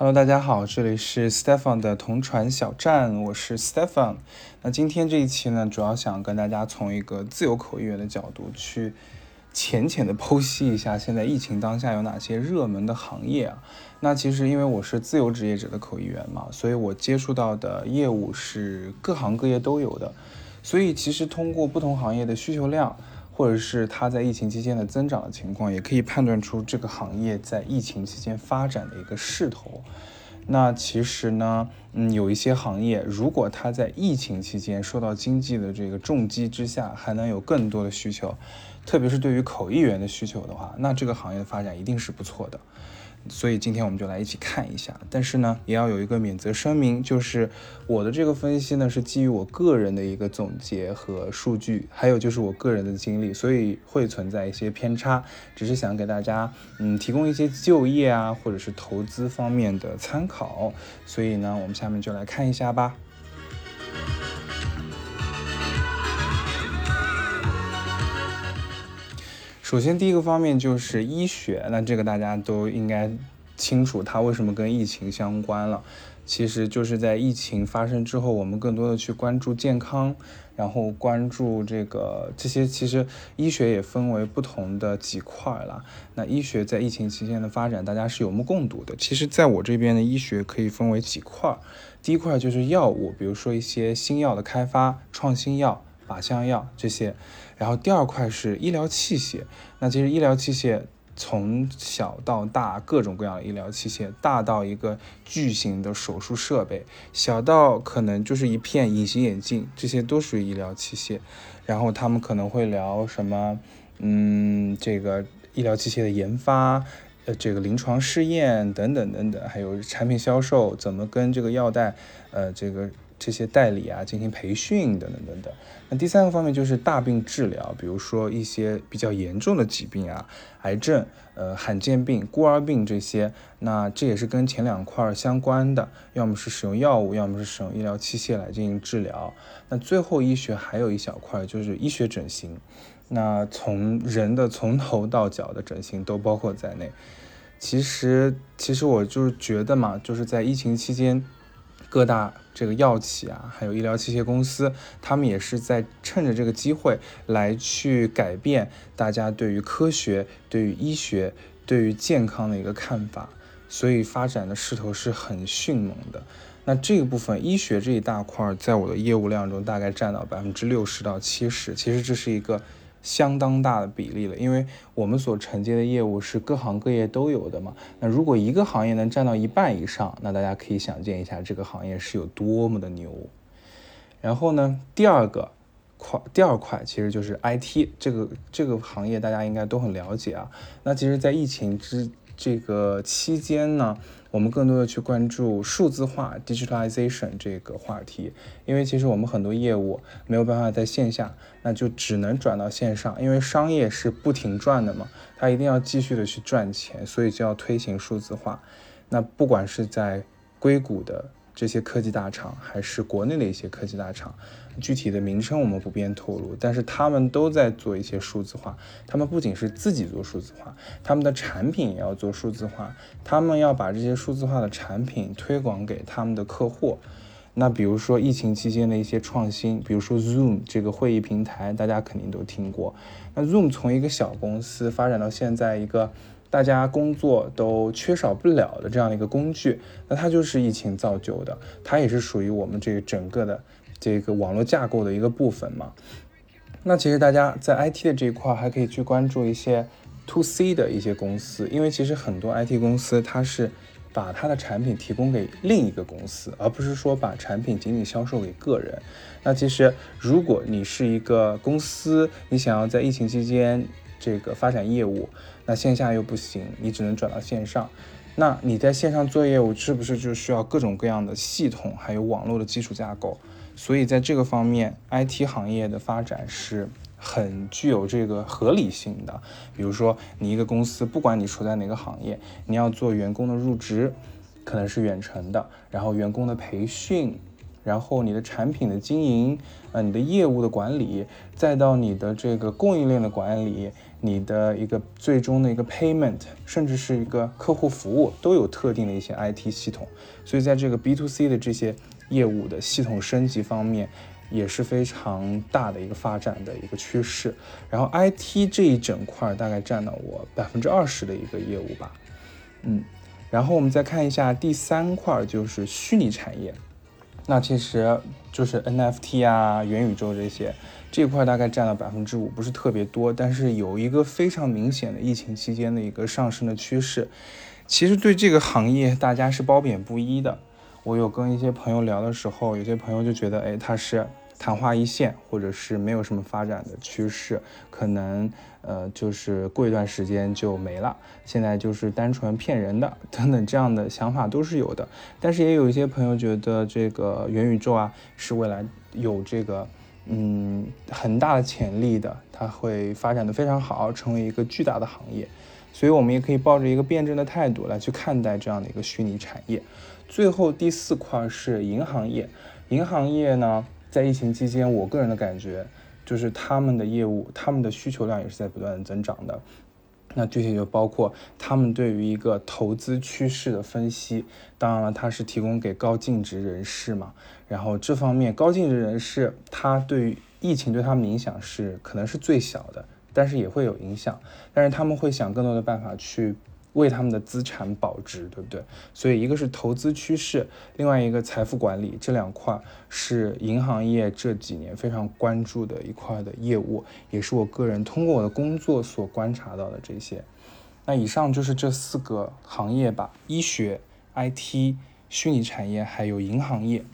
Hello，大家好，这里是 Stefan 的同传小站，我是 Stefan。那今天这一期呢，主要想跟大家从一个自由口译员的角度去浅浅的剖析一下，现在疫情当下有哪些热门的行业啊？那其实因为我是自由职业者的口译员嘛，所以我接触到的业务是各行各业都有的，所以其实通过不同行业的需求量。或者是它在疫情期间的增长的情况，也可以判断出这个行业在疫情期间发展的一个势头。那其实呢，嗯，有一些行业，如果它在疫情期间受到经济的这个重击之下，还能有更多的需求，特别是对于口译员的需求的话，那这个行业的发展一定是不错的。所以今天我们就来一起看一下，但是呢，也要有一个免责声明，就是我的这个分析呢是基于我个人的一个总结和数据，还有就是我个人的经历，所以会存在一些偏差，只是想给大家嗯提供一些就业啊或者是投资方面的参考。所以呢，我们下面就来看一下吧。首先，第一个方面就是医学，那这个大家都应该清楚，它为什么跟疫情相关了。其实就是在疫情发生之后，我们更多的去关注健康，然后关注这个这些。其实医学也分为不同的几块了。那医学在疫情期间的发展，大家是有目共睹的。其实，在我这边的医学可以分为几块，第一块就是药物，比如说一些新药的开发、创新药。靶向药这些，然后第二块是医疗器械。那其实医疗器械从小到大各种各样的医疗器械，大到一个巨型的手术设备，小到可能就是一片隐形眼镜，这些都属于医疗器械。然后他们可能会聊什么，嗯，这个医疗器械的研发，呃，这个临床试验等等等等，还有产品销售怎么跟这个药代，呃，这个。这些代理啊，进行培训等等等等。那第三个方面就是大病治疗，比如说一些比较严重的疾病啊，癌症、呃罕见病、孤儿病这些。那这也是跟前两块相关的，要么是使用药物，要么是使用医疗器械来进行治疗。那最后医学还有一小块就是医学整形，那从人的从头到脚的整形都包括在内。其实，其实我就是觉得嘛，就是在疫情期间。各大这个药企啊，还有医疗器械公司，他们也是在趁着这个机会来去改变大家对于科学、对于医学、对于健康的一个看法，所以发展的势头是很迅猛的。那这个部分医学这一大块，在我的业务量中大概占到百分之六十到七十，其实这是一个。相当大的比例了，因为我们所承接的业务是各行各业都有的嘛。那如果一个行业能占到一半以上，那大家可以想见一下这个行业是有多么的牛。然后呢，第二个块，第二块其实就是 IT 这个这个行业，大家应该都很了解啊。那其实，在疫情之这个期间呢。我们更多的去关注数字化 （digitalization） 这个话题，因为其实我们很多业务没有办法在线下，那就只能转到线上，因为商业是不停转的嘛，它一定要继续的去赚钱，所以就要推行数字化。那不管是在硅谷的。这些科技大厂还是国内的一些科技大厂，具体的名称我们不便透露，但是他们都在做一些数字化。他们不仅是自己做数字化，他们的产品也要做数字化。他们要把这些数字化的产品推广给他们的客户。那比如说疫情期间的一些创新，比如说 Zoom 这个会议平台，大家肯定都听过。那 Zoom 从一个小公司发展到现在一个。大家工作都缺少不了的这样的一个工具，那它就是疫情造就的，它也是属于我们这个整个的这个网络架构的一个部分嘛。那其实大家在 IT 的这一块还可以去关注一些 To C 的一些公司，因为其实很多 IT 公司它是把它的产品提供给另一个公司，而不是说把产品仅仅销售给个人。那其实如果你是一个公司，你想要在疫情期间，这个发展业务，那线下又不行，你只能转到线上。那你在线上做业务，是不是就需要各种各样的系统，还有网络的基础架构？所以在这个方面，IT 行业的发展是很具有这个合理性的。比如说，你一个公司，不管你处在哪个行业，你要做员工的入职，可能是远程的，然后员工的培训。然后你的产品的经营，呃，你的业务的管理，再到你的这个供应链的管理，你的一个最终的一个 payment，甚至是一个客户服务，都有特定的一些 IT 系统。所以在这个 B to C 的这些业务的系统升级方面，也是非常大的一个发展的一个趋势。然后 IT 这一整块大概占了我百分之二十的一个业务吧，嗯。然后我们再看一下第三块，就是虚拟产业，那其实就是 NFT 啊、元宇宙这些，这块大概占了百分之五，不是特别多，但是有一个非常明显的疫情期间的一个上升的趋势。其实对这个行业，大家是褒贬不一的。我有跟一些朋友聊的时候，有些朋友就觉得，哎，它是。昙花一现，或者是没有什么发展的趋势，可能呃就是过一段时间就没了。现在就是单纯骗人的等等这样的想法都是有的。但是也有一些朋友觉得这个元宇宙啊是未来有这个嗯很大的潜力的，它会发展的非常好，成为一个巨大的行业。所以我们也可以抱着一个辩证的态度来去看待这样的一个虚拟产业。最后第四块是银行业，银行业呢。在疫情期间，我个人的感觉就是他们的业务，他们的需求量也是在不断的增长的。那具体就包括他们对于一个投资趋势的分析，当然了，它是提供给高净值人士嘛。然后这方面高净值人士，他对于疫情对他们影响是可能是最小的，但是也会有影响。但是他们会想更多的办法去。为他们的资产保值，对不对？所以一个是投资趋势，另外一个财富管理，这两块是银行业这几年非常关注的一块的业务，也是我个人通过我的工作所观察到的这些。那以上就是这四个行业吧：医学、IT、虚拟产业，还有银行业。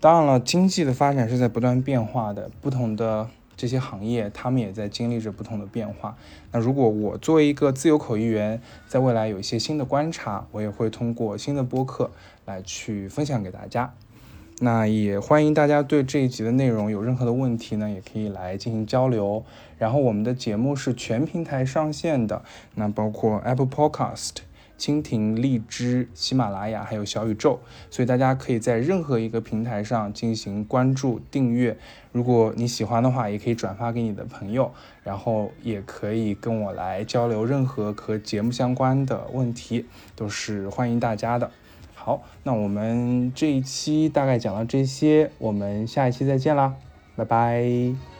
当然了，经济的发展是在不断变化的，不同的。这些行业，他们也在经历着不同的变化。那如果我作为一个自由口译员，在未来有一些新的观察，我也会通过新的播客来去分享给大家。那也欢迎大家对这一集的内容有任何的问题呢，也可以来进行交流。然后我们的节目是全平台上线的，那包括 Apple Podcast。蜻蜓、荔枝、喜马拉雅还有小宇宙，所以大家可以在任何一个平台上进行关注、订阅。如果你喜欢的话，也可以转发给你的朋友，然后也可以跟我来交流任何和节目相关的问题，都是欢迎大家的。好，那我们这一期大概讲到这些，我们下一期再见啦，拜拜。